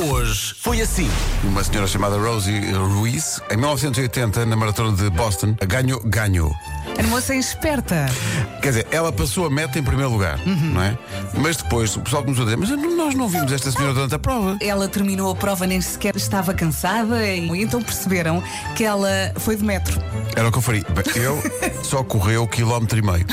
Hoje foi assim. Uma senhora chamada Rosie Ruiz, em 1980, na maratona de Boston, ganhou, ganhou. A moça é esperta. Quer dizer, ela passou a meta em primeiro lugar, não é? Mas depois o pessoal começou a dizer: Mas nós não vimos esta senhora durante a prova. Ela terminou a prova, nem sequer estava cansada, e então perceberam que ela foi de metro. Era o que eu faria. Bem, Eu só correu quilómetro e meio.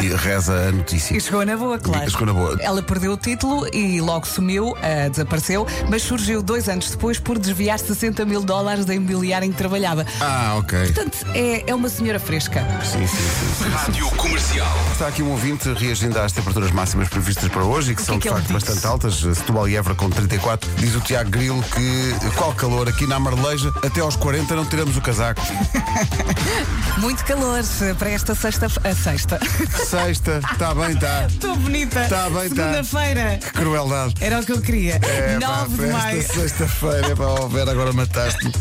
De- Reza a notícia. E chegou na boa, claro. Chegou na boa. Ela perdeu o título e logo sumiu, ah, desapareceu, mas surgiu dois anos depois por desviar 60 mil dólares da imobiliária em que trabalhava. Ah, ok. Portanto, é, é uma senhora fresca. Sim, sim, sim. Rádio Comercial. Está aqui um ouvinte reagindo às temperaturas máximas previstas para hoje e que O que são é de que ele facto disse? bastante altas. Setúbal e Évora com 34. Diz o Tiago Grilo que qual calor aqui na Marleja, até aos 40 não tiramos o casaco. Muito calor eh, para esta sexta. A sexta. Sexta, está bem, está. Estou bonita. Tá bem, tá. Segunda-feira. Que crueldade. Era o que eu queria. É, pá, 9 de maio. esta sexta-feira, pá, oh, Vera, agora mataste-me.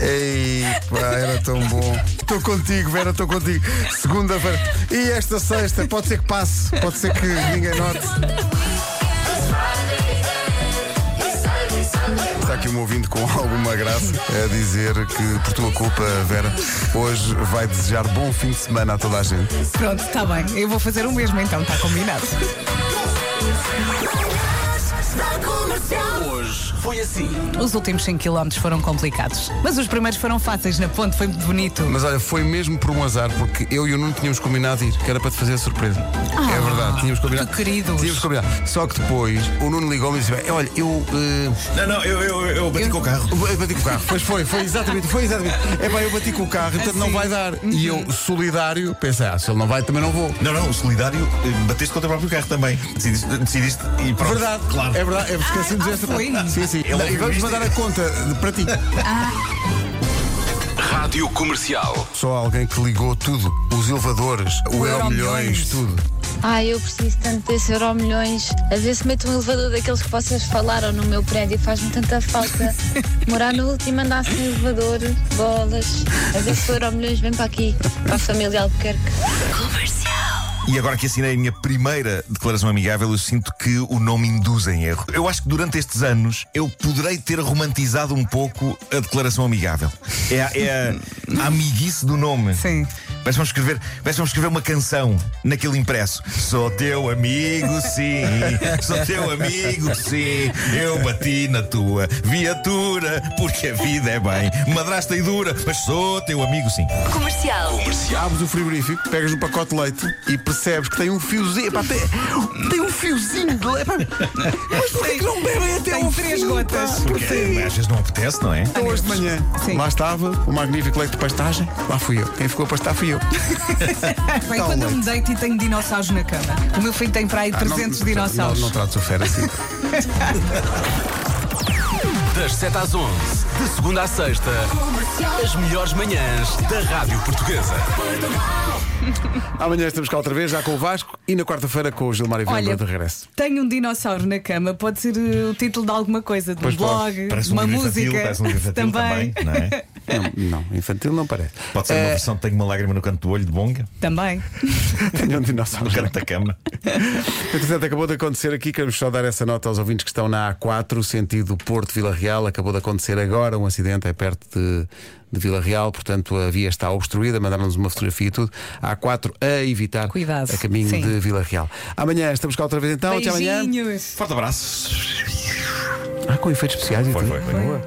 Ei, pá, era tão bom. Estou contigo, Vera, estou contigo. Segunda-feira. E esta sexta, pode ser que passe, pode ser que ninguém note. Está aqui um ouvinte com alguma graça a dizer que, por tua culpa, Vera, hoje vai desejar bom fim de semana a toda a gente. Pronto, está bem. Eu vou fazer o mesmo então, está combinado. Hoje foi assim. Os últimos 5 km foram complicados, mas os primeiros foram fáceis na ponte, foi muito bonito. Mas olha, foi mesmo por um azar, porque eu e o Nuno tínhamos combinado ir, que era para te fazer a surpresa. é verdade, tínhamos combinado. que queridos. Tínhamos combinado. Só que depois o Nuno ligou-me e disse: "Bem, Olha, eu. eh, Não, não, eu, eu, eu bati com o carro. eu bati com o carro. Pois foi, foi exatamente, foi exatamente. É pá, eu bati com o carro, portanto não Assim. vai dar. E eu, solidário, pensei: Ah, se ele não vai, também não vou. Não, não, o solidário, eh, bateste contra o próprio carro também. Decidiste, decidiste e pronto. Verdade, Claro. é verdade, é, esquecemos Ah, esta foi? Sim, sim. Ele Não, e vamos mandar a conta de- para ti. Rádio Comercial. Só alguém que ligou tudo: os elevadores, o, O Euro Euromilhões. Milhões, tudo. Ai, eu preciso tanto desse euro milhões. A ver se meto um elevador daqueles que vocês falaram no meu prédio. Faz-me tanta falta. Morar no último andar sem elevador, bolas. A ver se o euro milhões vem para aqui, para a família Albuquerque. E agora que assinei a minha primeira declaração amigável, eu sinto que o nome induz em erro. Eu acho que durante estes anos eu poderei ter romantizado um pouco a declaração amigável. É a, é a- a amiguice do nome. Sim. Parece vamos escrever, parece vamos escrever uma canção naquele impresso. Sou teu amigo, sim. Sou teu amigo, sim. Eu bati na tua viatura, porque a vida é bem madrasta e dura, mas sou teu amigo, sim. Comercial. Abres o frigorífico, pegas um pacote de leite e percebes que tem um fiozinho. Epá, tem, tem um fiozinho de leite. Mas porquê que não bebem até Tem três fim, gotas. pá? Porque Porquê? às vezes não apetece, não é? Então hoje de manhã, Sim. lá estava o magnífico leite de pastagem, lá fui eu. Quem ficou a pastar fui eu. Bem, Tá quando eu me deito e tenho dinossauros na cama. O meu filho tem para aí 300 não, dinossauros. Não, não trates o fera assim. Das 7 às 11. De segunda à sexta. As melhores manhãs da Rádio Portuguesa. Amanhã estamos cá outra vez, já com o Vasco e na quarta-feira com o Gilmar e Olha, Viana de regresso. tenho um dinossauro na cama, pode ser eh, o título de alguma coisa, de um Pois pode. blog, Parece de um uma livro música. infantil, parece um livro infantil também, não é? Não, não, infantil não parece. Pode ser uma Eh, versão de Tenho uma lágrima no canto do olho de bonga, Também. Tenho um dinossauro. no canto da cama. Entretanto, acabou de acontecer aqui, queremos só dar essa nota aos ouvintes que estão na A4, sentido Porto Vila Real. Acabou de acontecer agora um acidente, é perto de, de Vila Real, portanto a via está obstruída. Mandaram-nos uma fotografia e tudo. A A4 a evitar Cuidado. a caminho Sim. de Vila Real. Amanhã estamos cá outra vez então. Até amanhã. Beijinhos. Forte abraço. Ah, com efeitos especiais e Foi, tudo. foi, foi.